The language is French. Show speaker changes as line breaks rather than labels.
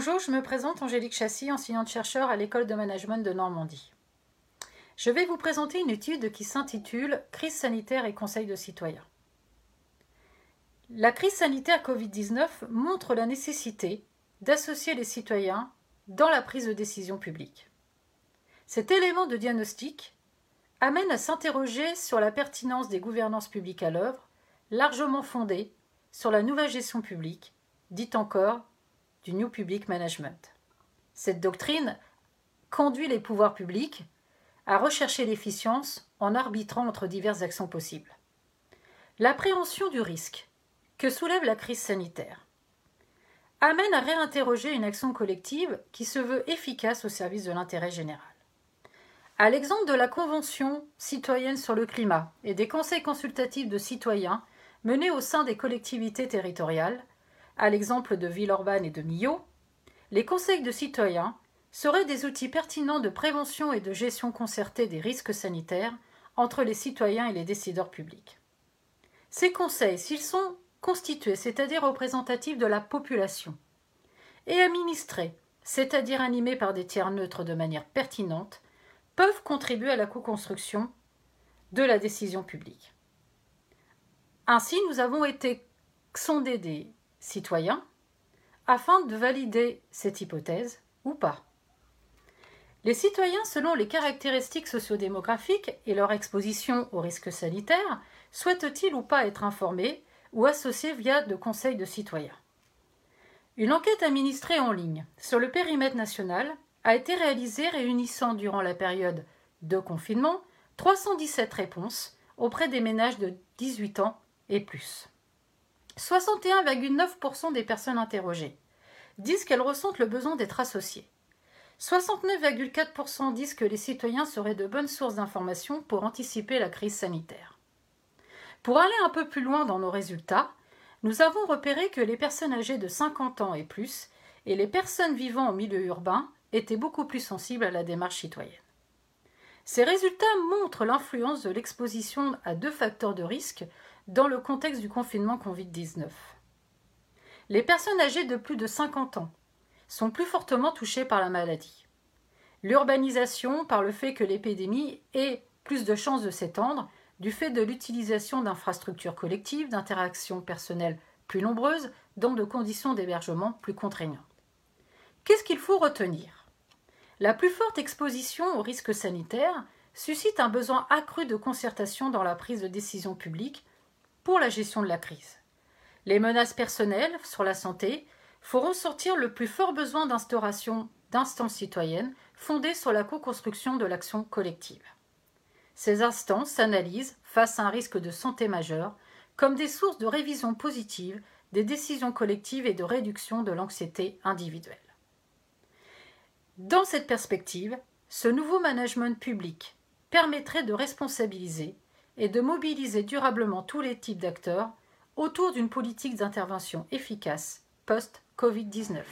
Bonjour, je me présente Angélique Chassis, enseignante-chercheur à l'école de management de Normandie. Je vais vous présenter une étude qui s'intitule Crise sanitaire et conseil de citoyens. La crise sanitaire Covid-19 montre la nécessité d'associer les citoyens dans la prise de décision publique. Cet élément de diagnostic amène à s'interroger sur la pertinence des gouvernances publiques à l'œuvre, largement fondées sur la nouvelle gestion publique, dite encore du New Public Management. Cette doctrine conduit les pouvoirs publics à rechercher l'efficience en arbitrant entre diverses actions possibles. L'appréhension du risque que soulève la crise sanitaire amène à réinterroger une action collective qui se veut efficace au service de l'intérêt général. À l'exemple de la Convention citoyenne sur le climat et des conseils consultatifs de citoyens menés au sein des collectivités territoriales, à l'exemple de Villeurbanne et de Millau, les conseils de citoyens seraient des outils pertinents de prévention et de gestion concertée des risques sanitaires entre les citoyens et les décideurs publics. Ces conseils, s'ils sont constitués, c'est-à-dire représentatifs de la population, et administrés, c'est-à-dire animés par des tiers neutres de manière pertinente, peuvent contribuer à la co-construction de la décision publique. Ainsi, nous avons été sondés des citoyens afin de valider cette hypothèse ou pas. Les citoyens, selon les caractéristiques sociodémographiques et leur exposition aux risques sanitaires, souhaitent-ils ou pas être informés ou associés via de conseils de citoyens? Une enquête administrée en ligne sur le périmètre national a été réalisée réunissant durant la période de confinement 317 réponses auprès des ménages de 18 ans et plus. 61,9% des personnes interrogées disent qu'elles ressentent le besoin d'être associées. 69,4% disent que les citoyens seraient de bonnes sources d'informations pour anticiper la crise sanitaire. Pour aller un peu plus loin dans nos résultats, nous avons repéré que les personnes âgées de 50 ans et plus et les personnes vivant en milieu urbain étaient beaucoup plus sensibles à la démarche citoyenne. Ces résultats montrent l'influence de l'exposition à deux facteurs de risque dans le contexte du confinement Covid-19. Les personnes âgées de plus de 50 ans sont plus fortement touchées par la maladie. L'urbanisation, par le fait que l'épidémie ait plus de chances de s'étendre, du fait de l'utilisation d'infrastructures collectives, d'interactions personnelles plus nombreuses, dans de conditions d'hébergement plus contraignantes. Qu'est-ce qu'il faut retenir? La plus forte exposition aux risques sanitaires suscite un besoin accru de concertation dans la prise de décision publique pour la gestion de la crise. Les menaces personnelles sur la santé feront sortir le plus fort besoin d'instauration d'instances citoyennes fondées sur la co-construction de l'action collective. Ces instances s'analysent face à un risque de santé majeur comme des sources de révision positive des décisions collectives et de réduction de l'anxiété individuelle. Dans cette perspective, ce nouveau management public permettrait de responsabiliser et de mobiliser durablement tous les types d'acteurs autour d'une politique d'intervention efficace post-Covid-19.